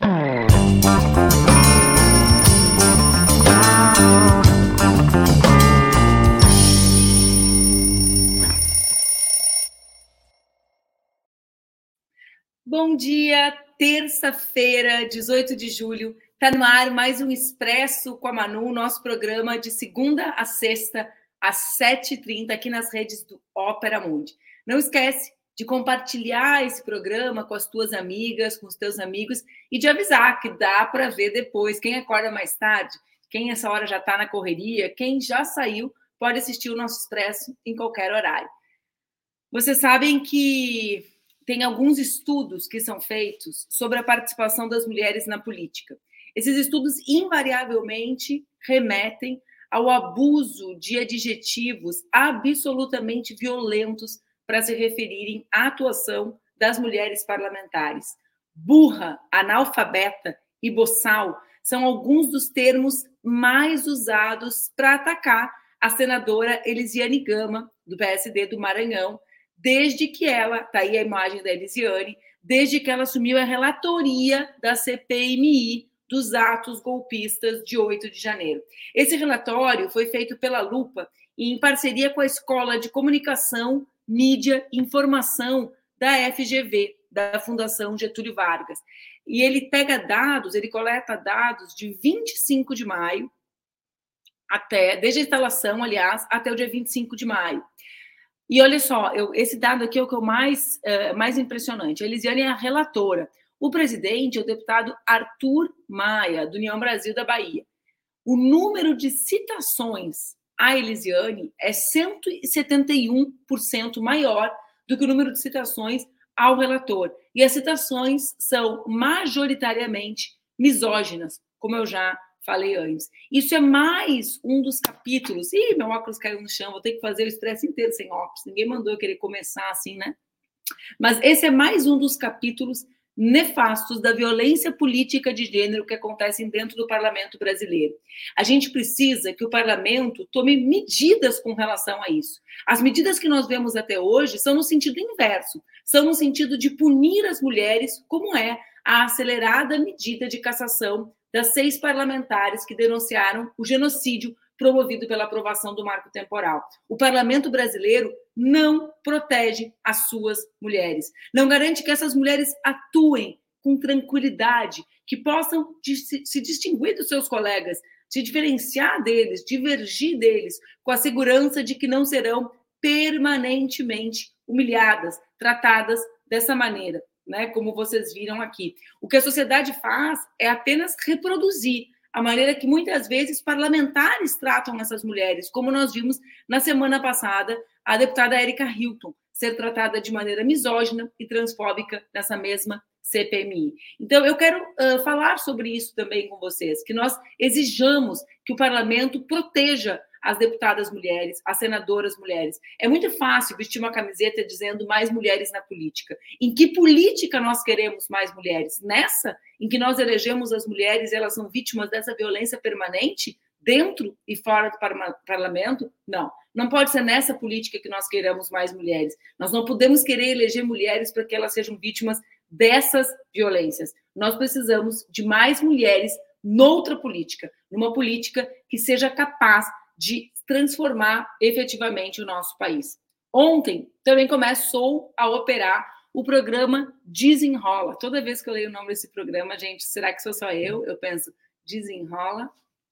Bom dia, terça-feira, 18 de julho. Está no ar mais um Expresso com a Manu, nosso programa de segunda a sexta, às 7h30, aqui nas redes do Ópera Mundi. Não esquece de compartilhar esse programa com as tuas amigas, com os teus amigos e de avisar que dá para ver depois. Quem acorda mais tarde, quem essa hora já está na correria, quem já saiu, pode assistir o nosso Expresso em qualquer horário. Vocês sabem que tem alguns estudos que são feitos sobre a participação das mulheres na política. Esses estudos invariavelmente remetem ao abuso de adjetivos absolutamente violentos para se referirem à atuação das mulheres parlamentares. Burra, analfabeta e boçal são alguns dos termos mais usados para atacar a senadora Elisiane Gama, do PSD do Maranhão, desde que ela, tá aí a imagem da Elisiane, desde que ela assumiu a relatoria da CPMI dos atos golpistas de 8 de janeiro. Esse relatório foi feito pela Lupa em parceria com a Escola de Comunicação, Mídia Informação da FGV, da Fundação Getúlio Vargas. E ele pega dados, ele coleta dados de 25 de maio até, desde a instalação, aliás, até o dia 25 de maio. E olha só, eu, esse dado aqui é o que é o mais, uh, mais impressionante. A Elisiane é a relatora. O presidente é o deputado Arthur Maia, do União Brasil da Bahia. O número de citações à Elisiane é 171% maior do que o número de citações ao relator. E as citações são majoritariamente misóginas, como eu já falei antes. Isso é mais um dos capítulos. Ih, meu óculos caiu no chão, vou ter que fazer o estresse inteiro sem óculos. Ninguém mandou eu querer começar assim, né? Mas esse é mais um dos capítulos nefastos da violência política de gênero que acontecem dentro do parlamento brasileiro. A gente precisa que o parlamento tome medidas com relação a isso. As medidas que nós vemos até hoje são no sentido inverso, são no sentido de punir as mulheres, como é a acelerada medida de cassação das seis parlamentares que denunciaram o genocídio promovido pela aprovação do marco temporal. O parlamento brasileiro não protege as suas mulheres, não garante que essas mulheres atuem com tranquilidade, que possam se distinguir dos seus colegas, se diferenciar deles, divergir deles, com a segurança de que não serão permanentemente humilhadas, tratadas dessa maneira, né? Como vocês viram aqui. O que a sociedade faz é apenas reproduzir a maneira que muitas vezes parlamentares tratam essas mulheres, como nós vimos na semana passada a deputada Erika Hilton ser tratada de maneira misógina e transfóbica nessa mesma CPMI. Então, eu quero uh, falar sobre isso também com vocês, que nós exijamos que o parlamento proteja as deputadas mulheres, as senadoras mulheres. É muito fácil vestir uma camiseta dizendo mais mulheres na política. Em que política nós queremos mais mulheres? Nessa, em que nós elegemos as mulheres, elas são vítimas dessa violência permanente? Dentro e fora do parlamento? Não. Não pode ser nessa política que nós queremos mais mulheres. Nós não podemos querer eleger mulheres para que elas sejam vítimas dessas violências. Nós precisamos de mais mulheres noutra política, numa política que seja capaz de transformar efetivamente o nosso país. Ontem também começou a operar o programa Desenrola. Toda vez que eu leio o nome desse programa, gente, será que sou só eu? Eu penso, desenrola,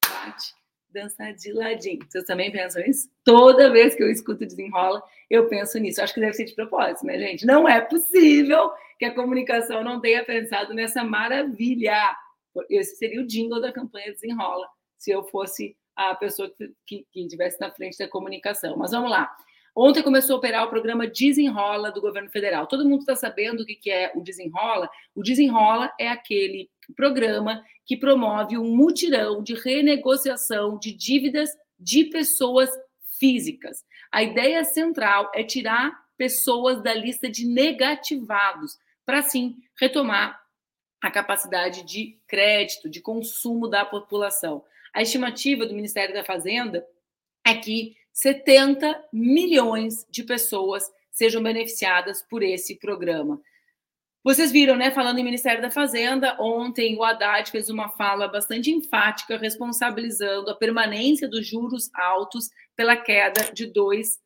bate, dança de ladinho. Vocês também pensam isso? Toda vez que eu escuto desenrola, eu penso nisso. Acho que deve ser de propósito, né, gente? Não é possível que a comunicação não tenha pensado nessa maravilha. Esse seria o jingle da campanha Desenrola, se eu fosse a pessoa que, estivesse na frente da comunicação. Mas vamos lá. Ontem começou a operar o programa Desenrola do governo federal. Todo mundo está sabendo o que, que é o Desenrola? O Desenrola é aquele programa que promove um mutirão de renegociação de dívidas de pessoas físicas. A ideia central é tirar pessoas da lista de negativados, para assim retomar a capacidade de crédito, de consumo da população. A estimativa do Ministério da Fazenda é que 70 milhões de pessoas sejam beneficiadas por esse programa. Vocês viram, né, falando em Ministério da Fazenda, ontem o Haddad fez uma fala bastante enfática, responsabilizando a permanência dos juros altos pela queda de 2%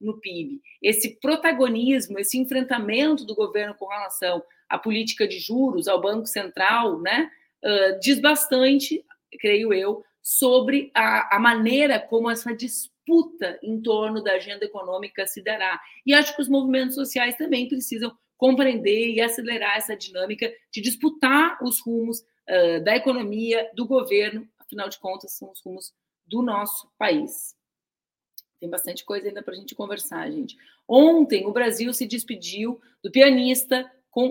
no PIB. Esse protagonismo, esse enfrentamento do governo com relação à política de juros, ao Banco Central, né, uh, diz bastante, creio eu, sobre a, a maneira como essa disputa em torno da agenda econômica se dará. E acho que os movimentos sociais também precisam compreender e acelerar essa dinâmica de disputar os rumos uh, da economia, do governo, afinal de contas, são os rumos do nosso país. Tem bastante coisa ainda para a gente conversar, gente. Ontem, o Brasil se despediu do pianista,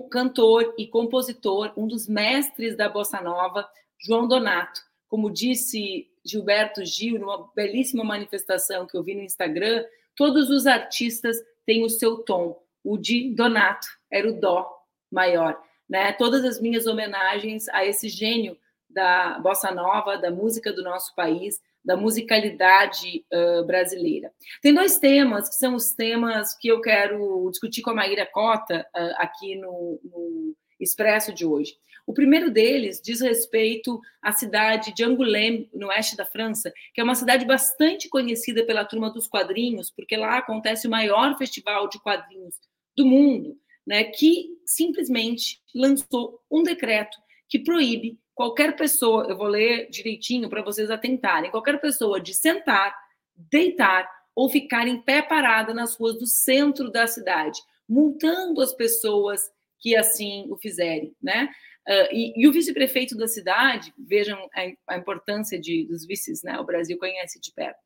cantor e compositor, um dos mestres da bossa nova, João Donato. Como disse Gilberto Gil, numa belíssima manifestação que eu vi no Instagram, todos os artistas têm o seu tom o de Donato, era o Dó maior. Né? Todas as minhas homenagens a esse gênio da bossa nova, da música do nosso país, da musicalidade uh, brasileira. Tem dois temas que são os temas que eu quero discutir com a Maíra Cota uh, aqui no, no Expresso de hoje. O primeiro deles diz respeito à cidade de Angoulême, no oeste da França, que é uma cidade bastante conhecida pela turma dos quadrinhos, porque lá acontece o maior festival de quadrinhos do mundo, né, que simplesmente lançou um decreto que proíbe qualquer pessoa, eu vou ler direitinho para vocês atentarem, qualquer pessoa de sentar, deitar ou ficar em pé parada nas ruas do centro da cidade, multando as pessoas que assim o fizerem, né? Uh, e, e, o vice-prefeito da cidade, vejam a, a importância de, dos vices, né? O Brasil conhece de perto.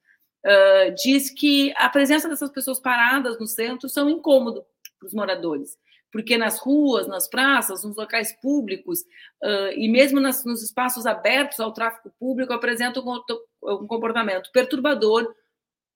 Uh, diz que a presença dessas pessoas paradas no centro são incômodo para os moradores. Porque nas ruas, nas praças, nos locais públicos uh, e mesmo nas, nos espaços abertos ao tráfego público apresentam um comportamento perturbador,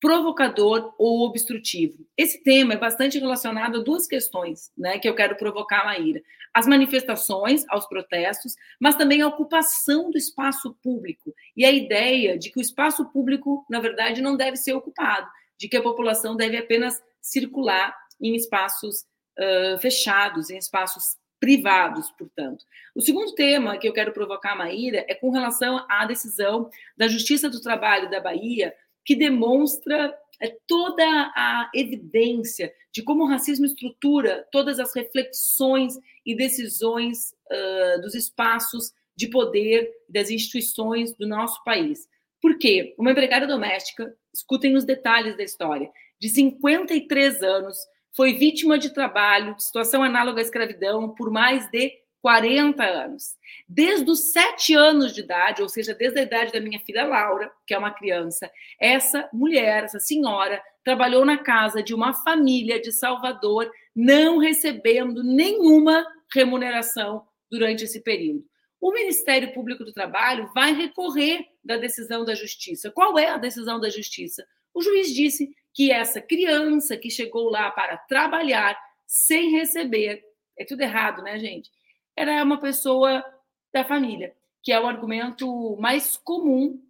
provocador ou obstrutivo. Esse tema é bastante relacionado a duas questões né, que eu quero provocar Maíra. As manifestações, aos protestos, mas também a ocupação do espaço público e a ideia de que o espaço público, na verdade, não deve ser ocupado, de que a população deve apenas circular em espaços uh, fechados, em espaços privados, portanto. O segundo tema que eu quero provocar Maíra é com relação à decisão da Justiça do Trabalho da Bahia, que demonstra é, toda a evidência de como o racismo estrutura todas as reflexões e decisões uh, dos espaços de poder das instituições do nosso país. Por quê? Uma empregada doméstica, escutem os detalhes da história, de 53 anos, foi vítima de trabalho, situação análoga à escravidão, por mais de 40 anos. Desde os sete anos de idade, ou seja, desde a idade da minha filha Laura, que é uma criança, essa mulher, essa senhora, trabalhou na casa de uma família de Salvador, não recebendo nenhuma remuneração durante esse período. O Ministério Público do Trabalho vai recorrer da decisão da Justiça. Qual é a decisão da Justiça? O juiz disse que essa criança que chegou lá para trabalhar sem receber, é tudo errado, né, gente? Era uma pessoa da família, que é o argumento mais comum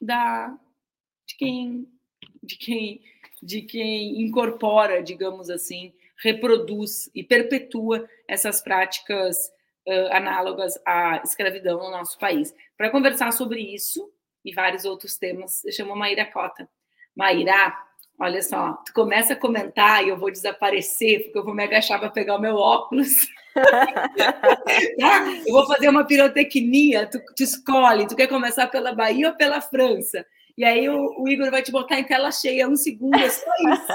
da de quem de quem de quem incorpora, digamos assim, reproduz e perpetua essas práticas uh, análogas à escravidão no nosso país. Para conversar sobre isso, e vários outros temas. Eu chamo Maíra Cota. Maíra, olha só, tu começa a comentar e eu vou desaparecer, porque eu vou me agachar para pegar o meu óculos. tá? Eu vou fazer uma pirotecnia, tu, tu escolhe, tu quer começar pela Bahia ou pela França? E aí o, o Igor vai te botar em tela cheia, um segundo, é só isso.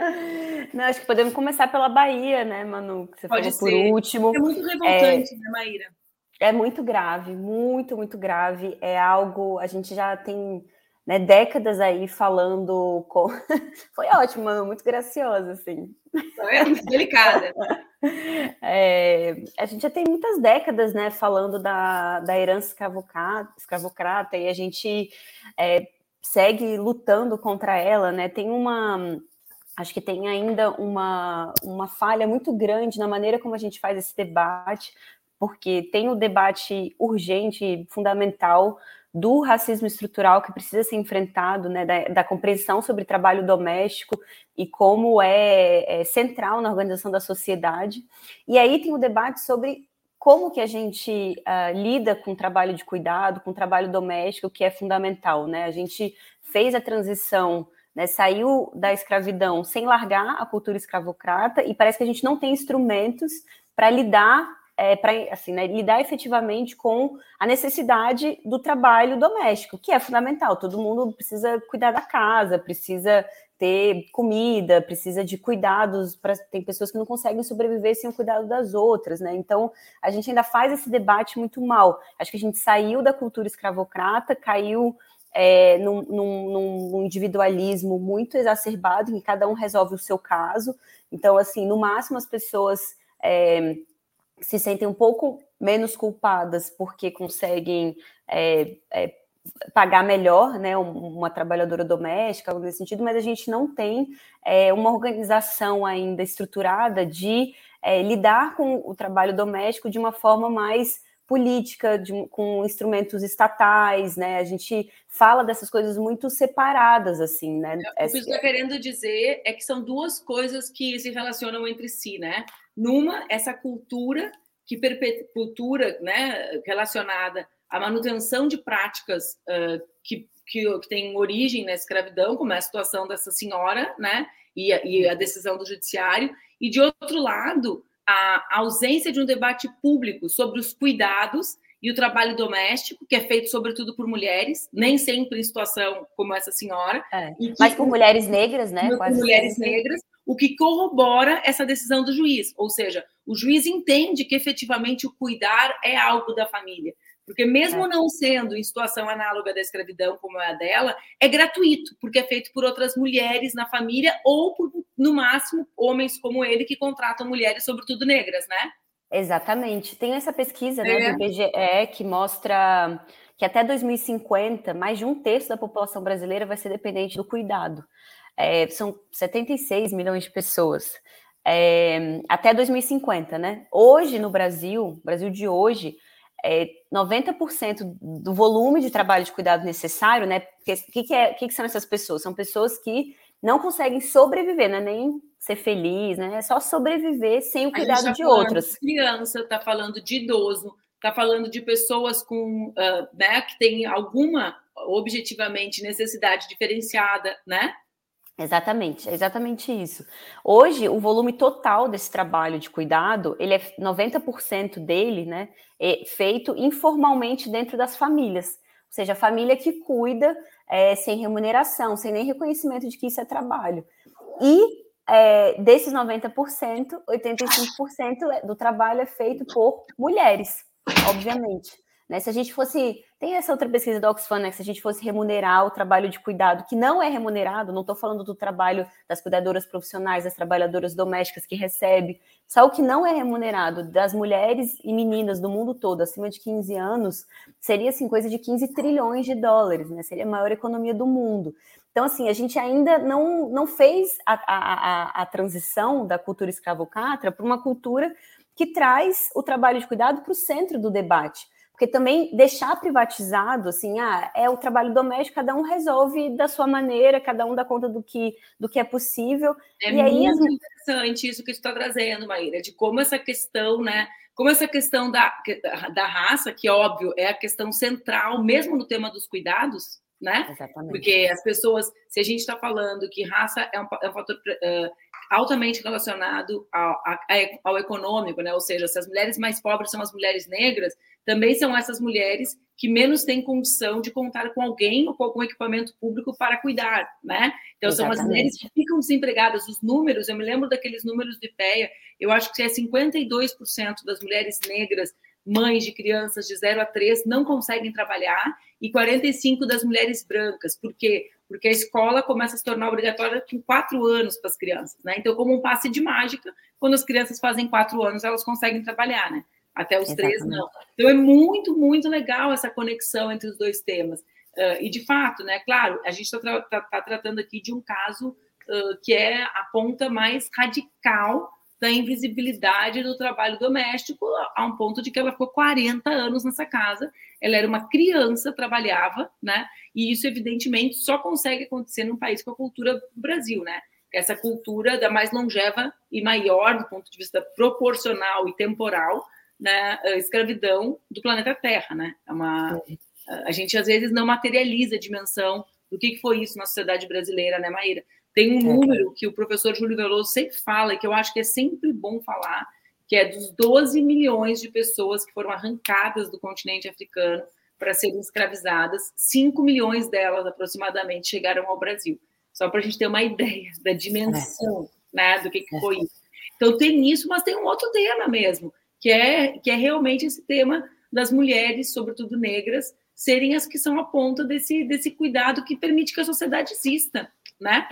Não, acho que podemos começar pela Bahia, né, Manu? Que você Pode falou ser. por último. É muito revoltante, é... né, Maíra? É muito grave, muito, muito grave. É algo. A gente já tem né, décadas aí falando com. Foi ótimo, muito graciosa, assim. É delicada. É, a gente já tem muitas décadas, né, falando da, da herança escravocrata, escravocrata e a gente é, segue lutando contra ela, né? Tem uma. Acho que tem ainda uma, uma falha muito grande na maneira como a gente faz esse debate, porque tem o debate urgente, fundamental do racismo estrutural que precisa ser enfrentado, né, da, da compreensão sobre trabalho doméstico e como é, é, central na organização da sociedade. E aí tem o debate sobre como que a gente uh, lida com o trabalho de cuidado, com o trabalho doméstico, que é fundamental, né? A gente fez a transição, né, saiu da escravidão sem largar a cultura escravocrata e parece que a gente não tem instrumentos para lidar é, para assim, né, lidar efetivamente com a necessidade do trabalho doméstico, que é fundamental. Todo mundo precisa cuidar da casa, precisa ter comida, precisa de cuidados. Pra, tem pessoas que não conseguem sobreviver sem o cuidado das outras, né? Então a gente ainda faz esse debate muito mal. Acho que a gente saiu da cultura escravocrata, caiu é, num, num, num, individualismo muito exacerbado, em que cada um resolve o seu caso. Então, assim, no máximo as pessoas é, se sentem um pouco menos culpadas porque conseguem é, é, pagar melhor, né, uma trabalhadora doméstica, algo nesse sentido, mas a gente não tem é, uma organização ainda estruturada de é, lidar com o trabalho doméstico de uma forma mais política, de, com instrumentos estatais, né? A gente fala dessas coisas muito separadas, assim, né? O que estou querendo dizer é que são duas coisas que se relacionam entre si, né? Numa, essa cultura que cultura, né, relacionada à manutenção de práticas uh, que, que, que têm origem na escravidão, como é a situação dessa senhora, né, e e a decisão do judiciário, e de outro lado, a ausência de um debate público sobre os cuidados e o trabalho doméstico, que é feito sobretudo por mulheres, nem sempre em situação como essa senhora. É, mas por mulheres negras, né? Por mulheres sempre. negras, o que corrobora essa decisão do juiz. Ou seja, o juiz entende que efetivamente o cuidar é algo da família. Porque mesmo é. não sendo em situação análoga da escravidão, como é a dela, é gratuito, porque é feito por outras mulheres na família ou por, no máximo, homens como ele que contratam mulheres, sobretudo negras, né? Exatamente. Tem essa pesquisa né, é. do IBGE que mostra que até 2050, mais de um terço da população brasileira vai ser dependente do cuidado. É, são 76 milhões de pessoas. É, até 2050, né? Hoje, no Brasil, Brasil de hoje, é, 90% do volume de trabalho de cuidado necessário, né? O que, que, é, que, que são essas pessoas? São pessoas que não conseguem sobreviver, né? Nem ser feliz, né? É só sobreviver sem o cuidado tá de outros. De criança, está falando de idoso, está falando de pessoas com, uh, né, que tem alguma objetivamente necessidade diferenciada, né? Exatamente, é exatamente isso. Hoje, o volume total desse trabalho de cuidado, ele é 90% dele, né, é feito informalmente dentro das famílias. Ou seja, a família que cuida é, sem remuneração, sem nem reconhecimento de que isso é trabalho. E é, desses 90%, 85% do trabalho é feito por mulheres, obviamente. Né? Se a gente fosse. Tem essa outra pesquisa do Oxfam, né? Se a gente fosse remunerar o trabalho de cuidado, que não é remunerado, não estou falando do trabalho das cuidadoras profissionais, das trabalhadoras domésticas que recebe, só o que não é remunerado das mulheres e meninas do mundo todo, acima de 15 anos, seria assim, coisa de 15 trilhões de dólares, né? Seria a maior economia do mundo. Então, assim, a gente ainda não, não fez a, a, a, a transição da cultura escravocrata para uma cultura que traz o trabalho de cuidado para o centro do debate. Porque também deixar privatizado, assim, ah, é o trabalho doméstico, cada um resolve da sua maneira, cada um dá conta do que, do que é possível. É e aí, muito as... interessante isso que você está trazendo, Maíra, de como essa questão, né? Como essa questão da, da raça, que óbvio é a questão central, mesmo no tema dos cuidados, né? Exatamente. Porque as pessoas, se a gente está falando que raça é um, é um fator uh, altamente relacionado ao, ao, econômico, né? Ou seja, se as mulheres mais pobres são as mulheres negras, também são essas mulheres que menos têm condição de contar com alguém ou com algum equipamento público para cuidar, né? Então Exatamente. são as mulheres que ficam desempregadas. Os números, eu me lembro daqueles números de PEA, eu acho que é 52% das mulheres negras mães de crianças de 0 a 3 não conseguem trabalhar e 45 das mulheres brancas. Por quê? Porque a escola começa a se tornar obrigatória com quatro anos para as crianças, né? Então, como um passe de mágica, quando as crianças fazem quatro anos, elas conseguem trabalhar, né? Até os Exatamente. três, não. Então, é muito, muito legal essa conexão entre os dois temas. Uh, e, de fato, né, claro, a gente está tra tá, tá tratando aqui de um caso uh, que é a ponta mais radical da invisibilidade do trabalho doméstico, a um ponto de que ela ficou 40 anos nessa casa. Ela era uma criança, trabalhava, né? E isso, evidentemente, só consegue acontecer num país com a cultura do Brasil, né? Essa cultura da mais longeva e maior, do ponto de vista proporcional e temporal, né? A escravidão do planeta Terra, né? É uma, a gente, às vezes, não materializa a dimensão do que foi isso na sociedade brasileira, né, Maíra? Tem um é. número que o professor Júlio Veloso sempre fala, que eu acho que é sempre bom falar, que é dos 12 milhões de pessoas que foram arrancadas do continente africano para serem escravizadas, 5 milhões delas aproximadamente chegaram ao Brasil. Só para a gente ter uma ideia da dimensão é. né, do que, que foi isso. Então tem isso, mas tem um outro tema mesmo, que é, que é realmente esse tema das mulheres, sobretudo negras, serem as que são a ponta desse, desse cuidado que permite que a sociedade exista, né?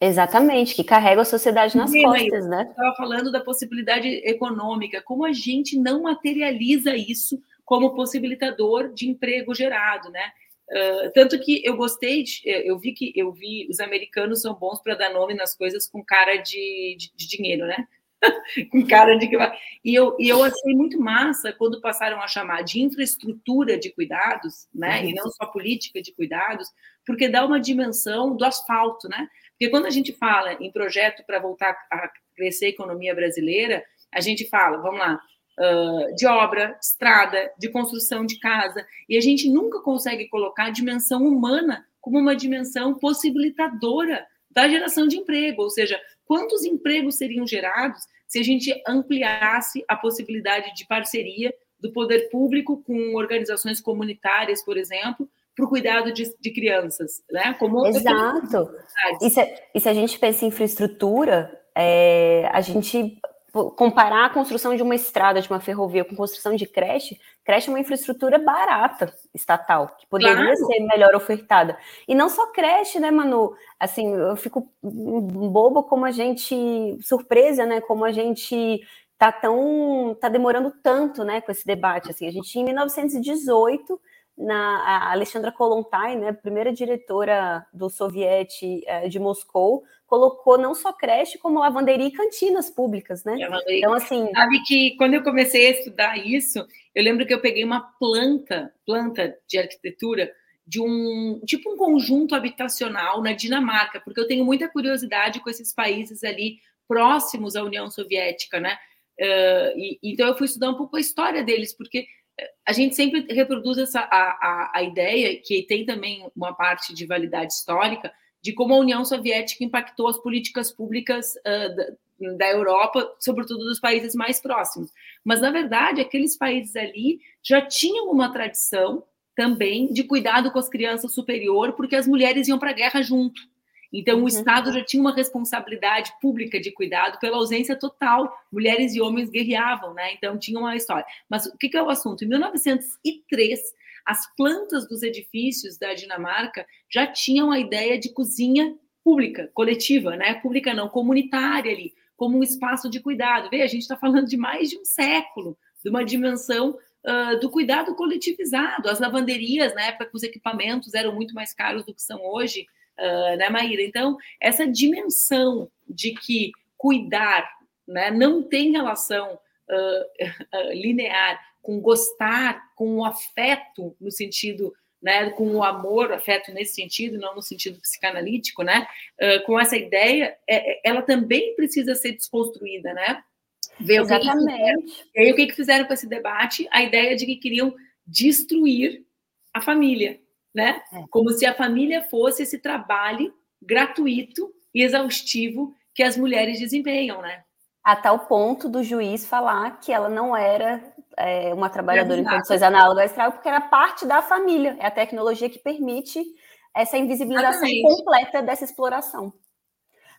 Exatamente, que carrega a sociedade nas Sim, costas, né? Estava falando da possibilidade econômica, como a gente não materializa isso como possibilitador de emprego gerado, né? Uh, tanto que eu gostei, de, eu vi que eu vi os americanos são bons para dar nome nas coisas com cara de, de, de dinheiro, né? com cara de que vai. E eu, e eu achei muito massa quando passaram a chamar de infraestrutura de cuidados, né? Uhum. E não só política de cuidados, porque dá uma dimensão do asfalto, né? Porque quando a gente fala em projeto para voltar a crescer a economia brasileira, a gente fala, vamos lá, uh, de obra, estrada, de construção de casa, e a gente nunca consegue colocar a dimensão humana como uma dimensão possibilitadora da geração de emprego, ou seja, quantos empregos seriam gerados se a gente ampliasse a possibilidade de parceria do poder público com organizações comunitárias, por exemplo, para o cuidado de, de, crianças, né? Como Exato. E se, e se, a gente pensa em infraestrutura, é, a gente comparar a construção de uma estrada, de uma ferrovia com construção de creche, creche é uma infraestrutura barata estatal, que poderia claro. ser melhor ofertada. E não só creche, né, Manu? Assim, eu fico bobo como a gente, surpresa, né, como a gente tá tão, tá demorando tanto, né, com esse debate, assim, a gente em 1918 na a Alexandra Kolontai, né, primeira diretora do Soviete eh, de Moscou, colocou não só creche, como lavanderia e cantinas públicas, né? Então, assim. Sabe que quando eu comecei a estudar isso, eu lembro que eu peguei uma planta, planta de arquitetura, de um tipo um conjunto habitacional na Dinamarca, porque eu tenho muita curiosidade com esses países ali próximos à União Soviética, né? Uh, e, então eu fui estudar um pouco a história deles, porque a gente sempre reproduz essa a, a, a, ideia que tem também uma parte de validade histórica de como a União Soviética impactou as políticas públicas uh, da, da, Europa, sobretudo dos países mais próximos. Mas na verdade, aqueles países ali já tinham uma tradição também de cuidado com as crianças superior, porque as mulheres iam para a guerra junto. Então, o uhum. Estado já tinha uma responsabilidade pública de cuidado pela ausência total. Mulheres e homens guerreavam, né? Então, tinha uma história. Mas o que, é o assunto? Em 1903, as plantas dos edifícios da Dinamarca já tinham a ideia de cozinha pública, coletiva, né? Pública não, comunitária ali, como um espaço de cuidado. Vê, a gente está falando de mais de um século, de uma dimensão Uh, do cuidado coletivizado. As lavanderias, na época os equipamentos eram muito mais caros do que são hoje, uh, né, Maíra? Então, essa dimensão de que cuidar né, não tem relação uh, linear com gostar, com o afeto, no sentido né, com o amor, afeto nesse sentido, não no sentido psicanalítico, né, uh, com essa ideia, é, é, ela também precisa ser desconstruída, né? Ver Exatamente. O que e aí, o que, que fizeram com esse debate? A ideia de que queriam destruir a família, né? É. Como se a família fosse esse trabalho gratuito e exaustivo que as mulheres desempenham, né? A tal ponto do juiz falar que ela não era é, uma trabalhadora em condições análogas porque era parte da família. É a tecnologia que permite essa invisibilização Exatamente. completa dessa exploração.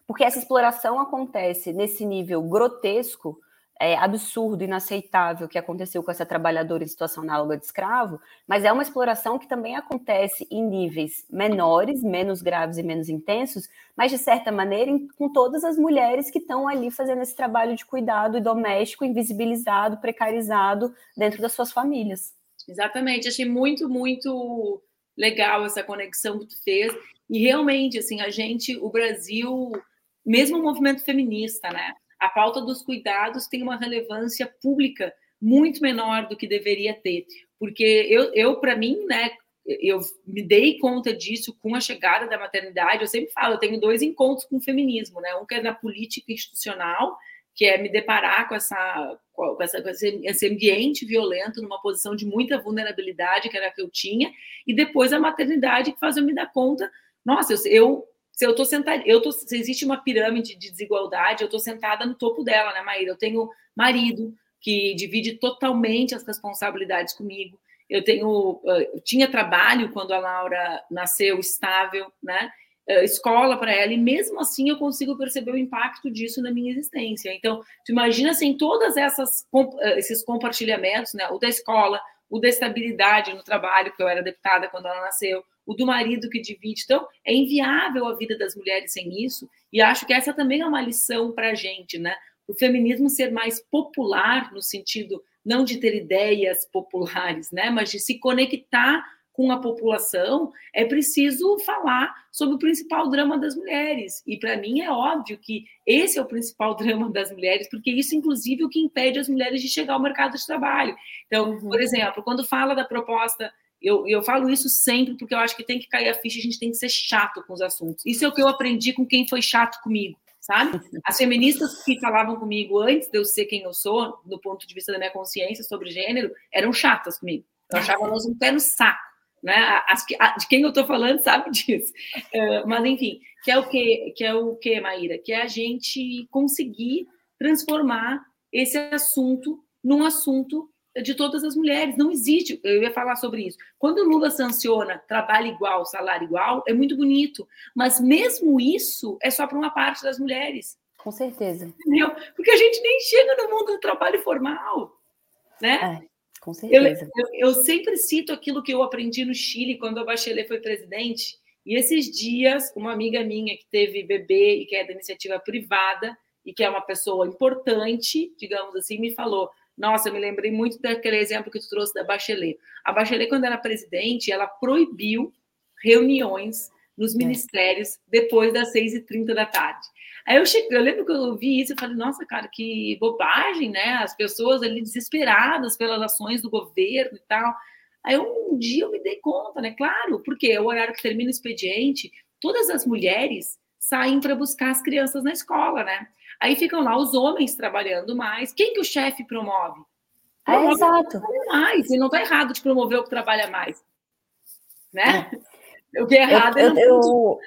Porque essa exploração acontece nesse nível grotesco é, absurdo, inaceitável que aconteceu com essa trabalhadora em situação análoga de escravo, mas é uma exploração que também acontece em níveis menores, menos graves e menos intensos, mas de certa maneira em, com todas as mulheres que estão ali fazendo esse trabalho de cuidado doméstico, invisibilizado, precarizado dentro das suas famílias. Exatamente, achei muito, muito legal essa conexão que tu fez. E realmente, assim, a gente, o Brasil, mesmo o movimento feminista, né? A pauta dos cuidados tem uma relevância pública muito menor do que deveria ter. Porque eu, eu para mim, né, eu me dei conta disso com a chegada da maternidade. Eu sempre falo, eu tenho dois encontros com o feminismo, né? Um que é na política institucional, que é me deparar com, essa, com, essa, com esse ambiente violento, numa posição de muita vulnerabilidade, que era a que eu tinha, e depois a maternidade, que faz eu me dar conta, nossa, eu, eu se eu estou sentada, eu tô, se existe uma pirâmide de desigualdade, eu estou sentada no topo dela, né, Maíra? Eu tenho marido que divide totalmente as responsabilidades comigo. Eu tenho, eu tinha trabalho quando a Laura nasceu estável, né? Escola para ela, e mesmo assim eu consigo perceber o impacto disso na minha existência. Então, tu imagina assim, todas essas esses compartilhamentos, né? O da escola, o da estabilidade no trabalho, que eu era deputada quando ela nasceu, o do marido que divide. Então, é inviável a vida das mulheres sem isso, e acho que essa também é uma lição para a gente, né? O feminismo ser mais popular, no sentido não de ter ideias populares, né? Mas de se conectar com a população, é preciso falar sobre o principal drama das mulheres. E para mim é óbvio que esse é o principal drama das mulheres, porque isso, inclusive, é o que impede as mulheres de chegar ao mercado de trabalho. Então, uhum. por exemplo, quando fala da proposta eu, eu falo isso sempre porque eu acho que tem que cair a ficha, a gente tem que ser chato com os assuntos. Isso é o que eu aprendi com quem foi chato comigo, sabe? As feministas que falavam comigo antes de eu ser quem eu sou, do ponto de vista da minha consciência sobre gênero, eram chatas comigo. Eu achava elas um pé no saco. Né? As, de quem eu estou falando sabe disso. Uh, mas, enfim, que é o que, que é o que, Maíra? Que é a gente conseguir transformar esse assunto num assunto de todas as mulheres. Não existe, eu ia falar sobre isso. Quando o Lula sanciona trabalho igual, salário igual, é muito bonito, mas mesmo isso é só para uma parte das mulheres. Com certeza. Entendeu? Porque a gente nem chega no mundo do trabalho formal, né? É. Com certeza. Eu, eu, eu, sempre cito aquilo que eu aprendi no Chile quando a Bachelet foi presidente. E esses dias, uma amiga minha que teve bebê e que é da iniciativa privada e que é uma pessoa importante, digamos assim, me falou: nossa, eu me lembrei muito daquele exemplo que tu trouxe da Bachelet. A Bachelet, quando era presidente, ela proibiu reuniões nos é. ministérios depois das 6h30 da tarde. Aí eu cheguei, eu lembro que eu vi isso, eu falei, nossa, cara, que bobagem, né? As pessoas ali desesperadas pelas ações do governo e tal. Aí um dia eu me dei conta, né? Claro, porque é o horário que termina o expediente, todas as mulheres saem para buscar as crianças na escola, né? Aí ficam lá os homens trabalhando mais. Quem que o chefe promove? É, promove é, exato. mais. E não está errado de promover o que trabalha mais. Né? É. O que é errado eu, é não eu,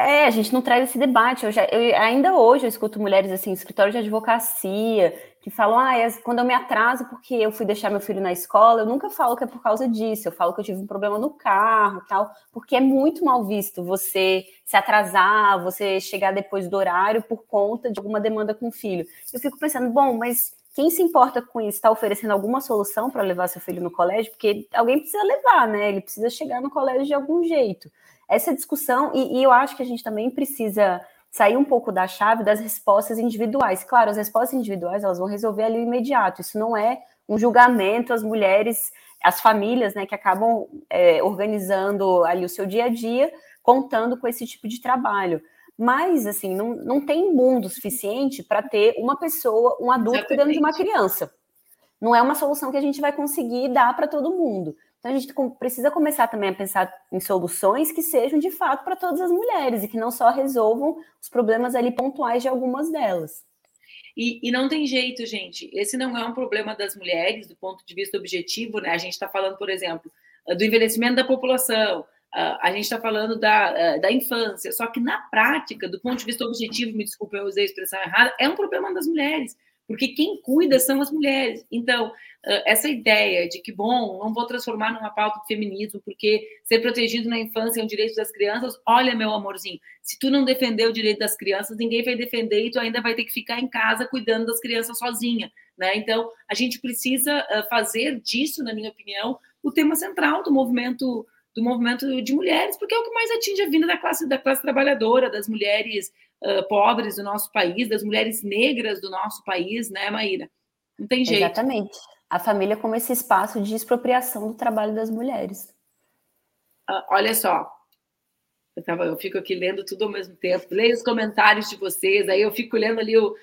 é, a gente não traz esse debate. Eu já, eu, ainda hoje eu escuto mulheres assim, escritório de advocacia, que falam, ah, é, quando eu me atraso porque eu fui deixar meu filho na escola, eu nunca falo que é por causa disso, eu falo que eu tive um problema no carro tal, porque é muito mal visto você se atrasar, você chegar depois do horário por conta de alguma demanda com o filho. Eu fico pensando, bom, mas quem se importa com isso está oferecendo alguma solução para levar seu filho no colégio? Porque alguém precisa levar, né? Ele precisa chegar no colégio de algum jeito. Essa discussão, e, e eu acho que a gente também precisa sair um pouco da chave das respostas individuais. Claro, as respostas individuais elas vão resolver ali imediato. Isso não é um julgamento às mulheres, às famílias, né, que acabam é, organizando ali o seu dia a dia, contando com esse tipo de trabalho. Mas, assim, não, não tem mundo suficiente para ter uma pessoa, um adulto Exatamente. cuidando de uma criança. Não é uma solução que a gente vai conseguir dar para todo mundo. Então a gente precisa começar também a pensar em soluções que sejam de fato para todas as mulheres e que não só resolvam os problemas ali pontuais de algumas delas. E, e, não tem jeito, gente. Esse não é um problema das mulheres do ponto de vista objetivo, né? A gente está falando, por exemplo, do envelhecimento da população, a gente está falando da, da infância. Só que na prática, do ponto de vista objetivo, me desculpe, eu usei a expressão errada, é um problema das mulheres porque quem cuida são as mulheres. Então, essa ideia de que, bom, não vou transformar numa pauta de feminismo, porque ser protegido na infância é um direito das crianças, olha, meu amorzinho, se tu não defender o direito das crianças, ninguém vai defender e tu ainda vai ter que ficar em casa cuidando das crianças sozinha, né? Então, a gente precisa fazer disso, na minha opinião, o tema central do movimento do movimento de mulheres, porque é o que mais atinge a vida da classe da classe trabalhadora, das mulheres uh, pobres do nosso país, das mulheres negras do nosso país, né, Maíra? Não tem jeito. Exatamente. A família como esse espaço de expropriação do trabalho das mulheres. Uh, olha só, eu, tava, eu fico aqui lendo tudo ao mesmo tempo, leio os comentários de vocês, aí eu fico lendo ali o,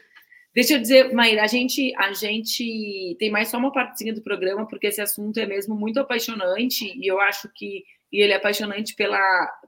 Deixa eu dizer, Maíra, a gente, a gente tem mais só uma partezinha do programa, porque esse assunto é mesmo muito apaixonante, e eu acho que e ele é apaixonante pela,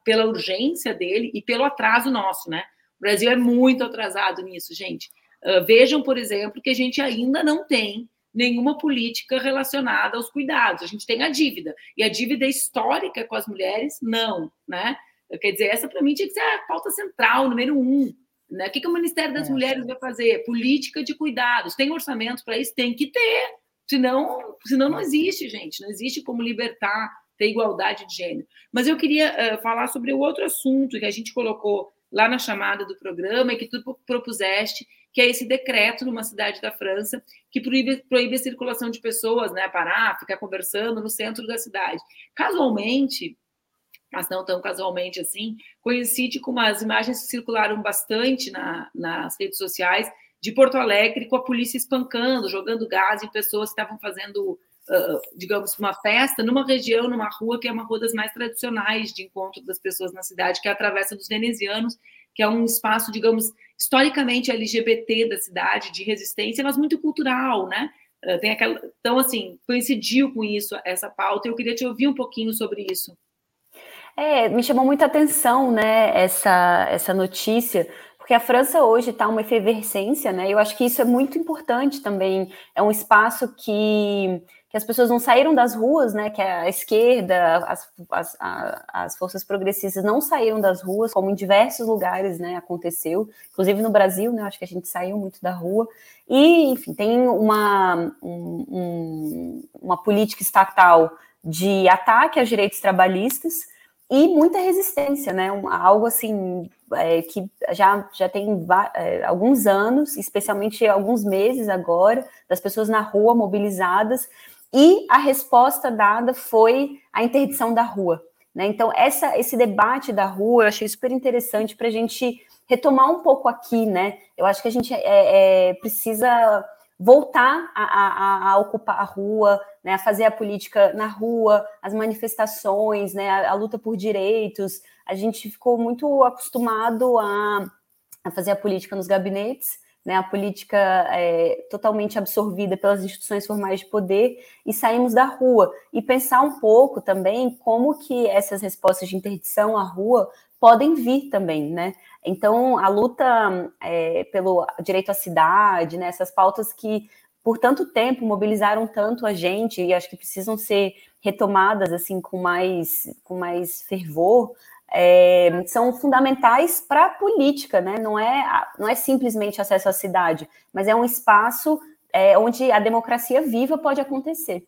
pela urgência dele e pelo atraso nosso, né? O Brasil é muito atrasado nisso, gente. Uh, vejam, por exemplo, que a gente ainda não tem nenhuma política relacionada aos cuidados. A gente tem a dívida. E a dívida histórica com as mulheres, não, né? Quer dizer, essa para mim tinha que ser a pauta central, número um. Né? O que, que o Ministério das é. Mulheres vai fazer? Política de cuidados. Tem orçamento para isso? Tem que ter. Senão, senão não existe, gente. Não existe como libertar, ter igualdade de gênero. Mas eu queria uh, falar sobre o outro assunto que a gente colocou lá na chamada do programa e que tu propuseste, que é esse decreto numa cidade da França que proíbe, proíbe a circulação de pessoas, né, parar, ficar conversando no centro da cidade. Casualmente, mas não tão casualmente assim, coincide com umas imagens que circularam bastante na, nas redes sociais de Porto Alegre com a polícia espancando, jogando gás em pessoas que estavam fazendo, uh, digamos, uma festa numa região, numa rua que é uma rua das mais tradicionais de encontro das pessoas na cidade, que é a Travessa dos Venezianos, que é um espaço, digamos, historicamente LGBT da cidade, de resistência, mas muito cultural, né? Uh, tem aquela... Então, assim, coincidiu com isso essa pauta, eu queria te ouvir um pouquinho sobre isso. É, me chamou muita atenção, né, essa, essa notícia, porque a França hoje está uma efervescência, né? Eu acho que isso é muito importante também. É um espaço que, que as pessoas não saíram das ruas, né? Que a esquerda, as, as, as forças progressistas não saíram das ruas, como em diversos lugares, né? Aconteceu, inclusive no Brasil, né? Acho que a gente saiu muito da rua. E, enfim, tem uma, um, um, uma política estatal de ataque aos direitos trabalhistas e muita resistência, né? Um, algo assim é, que já, já tem é, alguns anos, especialmente alguns meses agora, das pessoas na rua mobilizadas, e a resposta dada foi a interdição da rua. Né? Então, essa, esse debate da rua eu achei super interessante para a gente retomar um pouco aqui, né? Eu acho que a gente é, é precisa voltar a, a, a, ocupar a rua, né, a fazer a política na rua, as manifestações, né, a, a luta por direitos. A gente ficou muito acostumado a, a fazer a política nos gabinetes, né, a política é, totalmente absorvida pelas instituições formais de poder e saímos da rua e pensar um pouco também como que essas respostas de interdição à rua podem vir também, né? Então, a luta é, pelo direito à cidade, né, essas pautas que por tanto tempo mobilizaram tanto a gente e acho que precisam ser retomadas assim com mais, com mais fervor, é, são fundamentais para a política, né? Não é, não é simplesmente acesso à cidade, mas é um espaço é, onde a democracia viva pode acontecer.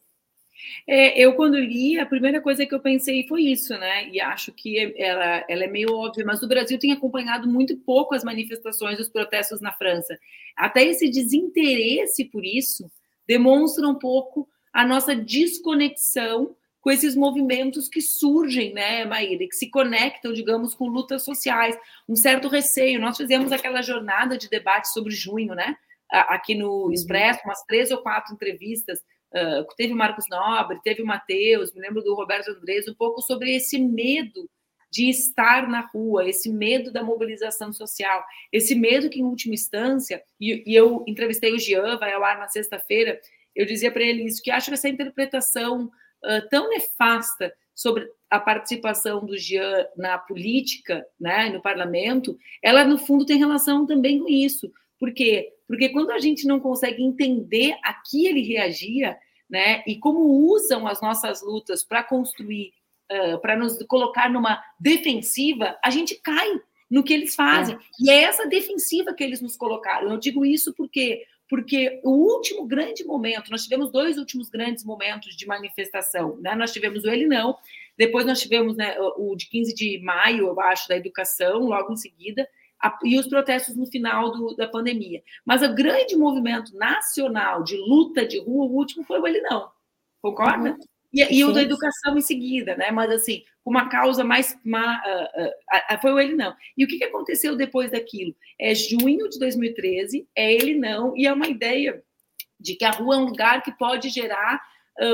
É, eu, quando li, a primeira coisa que eu pensei foi isso, né? E acho que ela, ela é meio óbvia, mas o Brasil tem acompanhado muito pouco as manifestações, os protestos na França. Até esse desinteresse por isso demonstra um pouco a nossa desconexão com esses movimentos que surgem, né, Maíra, que se conectam, digamos, com lutas sociais, um certo receio. Nós fizemos aquela jornada de debate sobre junho, né, aqui no uhum. Expresso, umas três ou quatro entrevistas Uh, teve o Marcos Nobre, teve o Matheus, me lembro do Roberto Andrés, um pouco sobre esse medo de estar na rua, esse medo da mobilização social, esse medo que, em última instância, e, e eu entrevistei o Jean, vai ao ar na sexta-feira, eu dizia para ele isso, que acho que essa interpretação uh, tão nefasta sobre a participação do Jean na política, né, no parlamento, ela, no fundo, tem relação também com isso. Por quê? Porque quando a gente não consegue entender a que ele reagia, né, e como usam as nossas lutas para construir, uh, para nos colocar numa defensiva, a gente cai no que eles fazem. É. E é essa defensiva que eles nos colocaram. Eu digo isso porque porque o último grande momento, nós tivemos dois últimos grandes momentos de manifestação, né? Nós tivemos o Ele Não, depois nós tivemos né, o de 15 de maio, eu acho, da educação, logo em seguida, e os protestos no final do, da pandemia. Mas o grande movimento nacional de luta de rua, o último foi o Ele Não. Concorda? Uhum. E, e o da educação em seguida, né? Mas assim, uma causa mais. Uma, uh, uh, uh, foi o Ele Não. E o que, que aconteceu depois daquilo? É junho de 2013, é Ele Não, e é uma ideia de que a rua é um lugar que pode gerar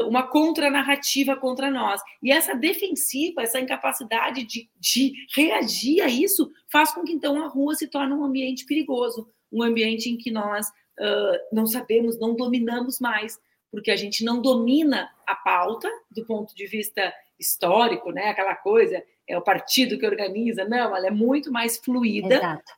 uma contranarrativa contra nós. E essa defensiva, essa incapacidade de, de reagir a isso, faz com que então a rua se torne um ambiente perigoso, um ambiente em que nós uh, não sabemos, não dominamos mais, porque a gente não domina a pauta do ponto de vista histórico, né? Aquela coisa, é o partido que organiza, não, ela é muito mais fluida, Exato.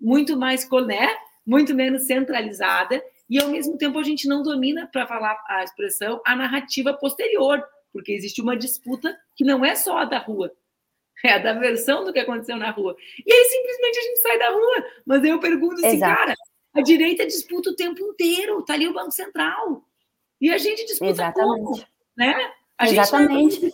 muito mais, né? Muito menos centralizada, e ao mesmo tempo a gente não domina, para falar a expressão, a narrativa posterior, porque existe uma disputa que não é só a da rua, é a da versão do que aconteceu na rua. E aí simplesmente a gente sai da rua. Mas eu pergunto assim, Exato. cara, a direita disputa o tempo inteiro, tá ali o Banco Central. E a gente disputa Exatamente. como? Né? A Exatamente.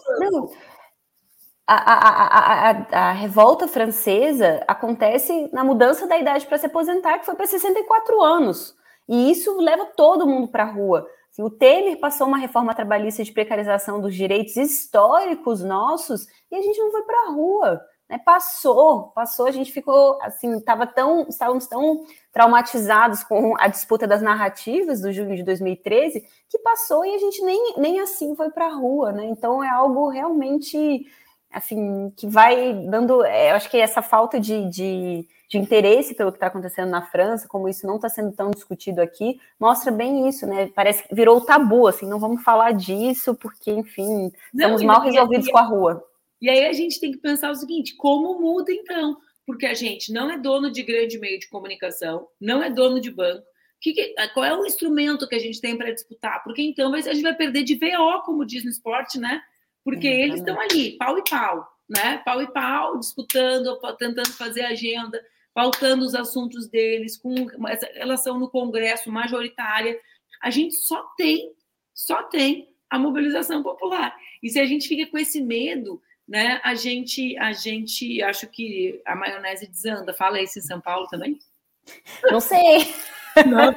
A, a, a, a, revolta francesa acontece na mudança da idade para se aposentar, que foi para 64 anos. E isso leva todo mundo para a rua. Assim, o Temer passou uma reforma trabalhista de precarização dos direitos históricos nossos e a gente não foi para a rua. Né? Passou, passou, a gente ficou assim, tava tão, estávamos tão traumatizados com a disputa das narrativas do junho de 2013 que passou e a gente nem, nem assim foi para a rua, né? Então é algo realmente assim que vai dando. É, eu acho que essa falta de, de, de interesse pelo que está acontecendo na França, como isso não está sendo tão discutido aqui, mostra bem isso, né? Parece que virou tabu, assim, não vamos falar disso, porque, enfim, estamos mal resolvidos com a rua. E aí a gente tem que pensar o seguinte: como muda então? Porque a gente não é dono de grande meio de comunicação, não é dono de banco. Que que, qual é o instrumento que a gente tem para disputar? Porque então a gente vai perder de VO, como diz no esporte, né? Porque Exatamente. eles estão ali, pau e pau, né? Pau e pau, disputando, tentando fazer agenda, pautando os assuntos deles, com essa relação no Congresso majoritária. A gente só tem, só tem a mobilização popular. E se a gente fica com esse medo né? A gente, a gente, acho que a maionese desanda. Fala isso em São Paulo também? Não sei. Não.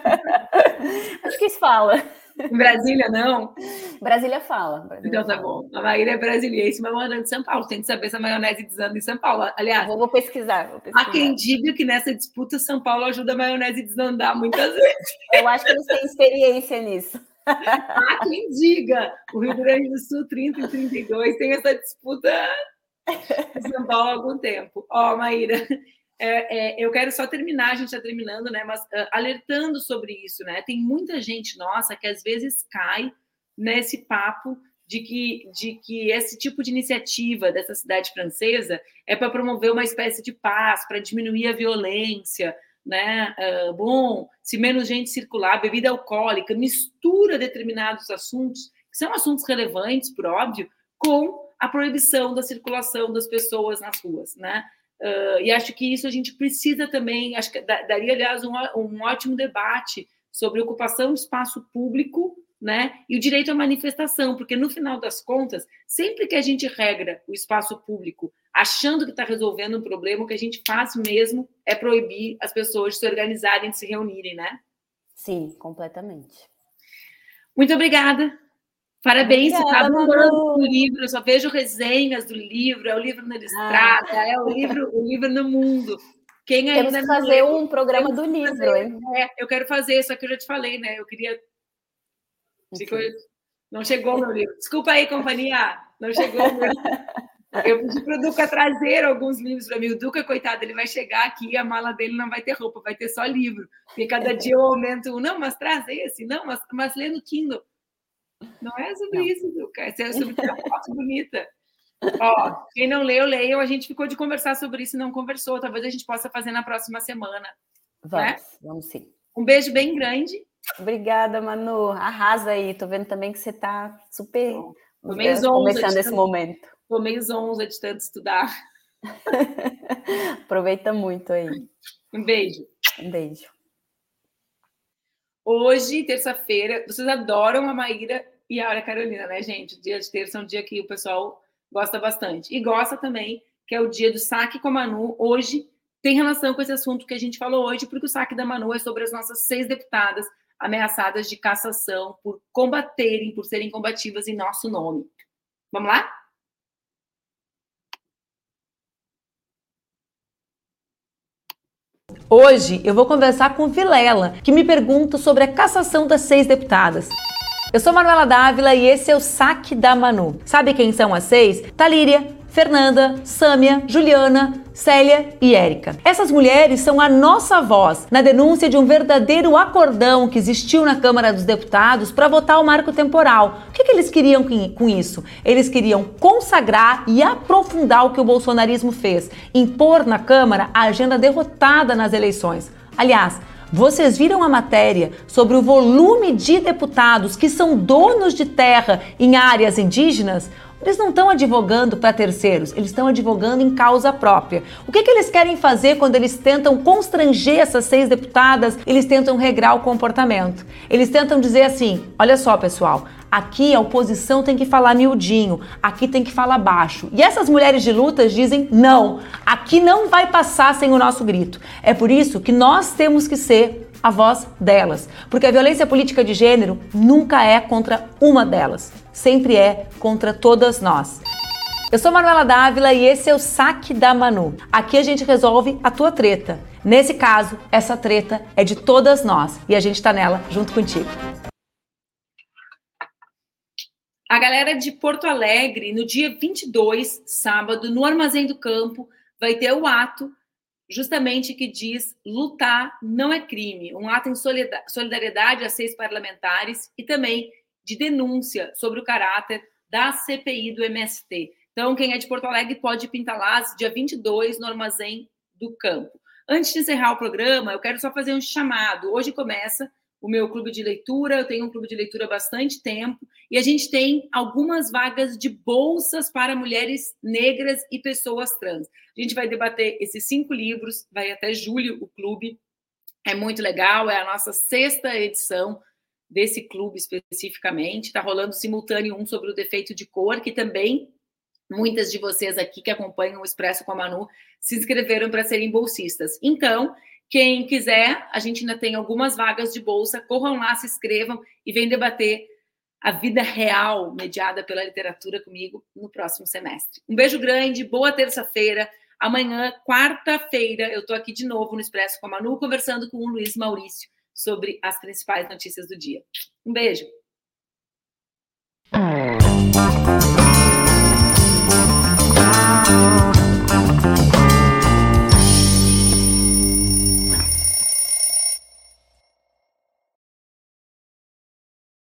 acho que isso fala. Em Brasília, não? Brasília fala. Brasília então tá bom. A Maíra é brasileira, mas morando de São Paulo. Tem que saber se a maionese desanda em São Paulo. Aliás, vou, vou, pesquisar, vou pesquisar. Há quem diga que nessa disputa São Paulo ajuda a maionese a desandar muitas vezes. Eu acho que eles têm experiência nisso. Há quem diga, o Rio Grande do Sul 30 e 32 tem essa disputa em São Paulo há algum tempo. Ó, oh, Maíra, é, é, eu quero só terminar, a gente está terminando, né? Mas uh, alertando sobre isso, né? Tem muita gente nossa que às vezes cai nesse papo de que, de que esse tipo de iniciativa dessa cidade francesa é para promover uma espécie de paz, para diminuir a violência, né? Uh, bom, se menos gente circular, bebida alcoólica, mistura determinados assuntos, que são assuntos relevantes, por óbvio, com a proibição da circulação das pessoas nas ruas, né? Uh, e acho que isso a gente precisa também, acho que daria, aliás, um, um ótimo debate sobre ocupação de espaço público né? E o direito à manifestação, porque no final das contas, sempre que a gente regra o espaço público achando que está resolvendo um problema, o que a gente faz mesmo é proibir as pessoas de se organizarem, de se reunirem, né? Sim, completamente. Muito obrigada. Parabéns, está adorando o livro, eu só vejo resenhas do livro, é o livro na estrada, ah. é o livro, o livro no mundo. Quem ainda Temos que fazer leu, um programa do livro, hein? É, eu quero fazer, só que eu já te falei, né? Eu queria. Não chegou meu livro. Desculpa aí, companhia. Não chegou meu. Eu pedi para o Duca trazer alguns livros para mim. O Duca, coitado, ele vai chegar aqui e a mala dele não vai ter roupa, vai ter só livro. Porque cada dia eu aumento um. Não, mas traz esse. Não, mas, mas lê no Kindle. Não é sobre não. isso, Duca. É sobre uma foto bonita. Ó, quem não leu, leiam. A gente ficou de conversar sobre isso e não conversou. Talvez a gente possa fazer na próxima semana. Vamos, né? vamos sim. Um beijo bem grande. Obrigada, Manu. Arrasa aí. Tô vendo também que você está super Tô meio começando esse momento. Tô meio zonza de tanto estudar. Aproveita muito aí. Um beijo. Um beijo. Hoje, terça-feira, vocês adoram a Maíra e a Ara Carolina, né, gente? O dia de terça é um dia que o pessoal gosta bastante. E gosta também, que é o dia do saque com a Manu. Hoje tem relação com esse assunto que a gente falou hoje, porque o saque da Manu é sobre as nossas seis deputadas ameaçadas de cassação por combaterem, por serem combativas em nosso nome. Vamos lá? Hoje eu vou conversar com Vilela, que me pergunta sobre a cassação das seis deputadas. Eu sou Manuela Dávila e esse é o Saque da Manu. Sabe quem são as seis? Talíria, Fernanda, Sâmia, Juliana, Célia e Érica. Essas mulheres são a nossa voz na denúncia de um verdadeiro acordão que existiu na Câmara dos Deputados para votar o marco temporal. O que, que eles queriam com isso? Eles queriam consagrar e aprofundar o que o bolsonarismo fez, impor na Câmara a agenda derrotada nas eleições. Aliás, vocês viram a matéria sobre o volume de deputados que são donos de terra em áreas indígenas? Eles não estão advogando para terceiros, eles estão advogando em causa própria. O que, que eles querem fazer quando eles tentam constranger essas seis deputadas? Eles tentam regrar o comportamento. Eles tentam dizer assim: olha só, pessoal, Aqui a oposição tem que falar miudinho, aqui tem que falar baixo. E essas mulheres de lutas dizem: não, aqui não vai passar sem o nosso grito. É por isso que nós temos que ser a voz delas, porque a violência política de gênero nunca é contra uma delas, sempre é contra todas nós. Eu sou Manuela Dávila e esse é o Saque da Manu. Aqui a gente resolve a tua treta. Nesse caso, essa treta é de todas nós e a gente tá nela junto contigo. A galera de Porto Alegre, no dia 22, sábado, no Armazém do Campo, vai ter o ato justamente que diz lutar não é crime, um ato em solidariedade a seis parlamentares e também de denúncia sobre o caráter da CPI do MST. Então, quem é de Porto Alegre pode pintar lá, dia 22, no Armazém do Campo. Antes de encerrar o programa, eu quero só fazer um chamado. Hoje começa o meu clube de leitura, eu tenho um clube de leitura há bastante tempo, e a gente tem algumas vagas de bolsas para mulheres negras e pessoas trans. A gente vai debater esses cinco livros, vai até julho o clube, é muito legal, é a nossa sexta edição desse clube especificamente, está rolando simultâneo um sobre o defeito de cor, que também muitas de vocês aqui que acompanham o Expresso com a Manu se inscreveram para serem bolsistas. Então, quem quiser, a gente ainda tem algumas vagas de bolsa. Corram lá, se inscrevam e venham debater a vida real mediada pela literatura comigo no próximo semestre. Um beijo grande, boa terça-feira. Amanhã, quarta-feira, eu estou aqui de novo no Expresso com a Manu, conversando com o Luiz Maurício sobre as principais notícias do dia. Um beijo.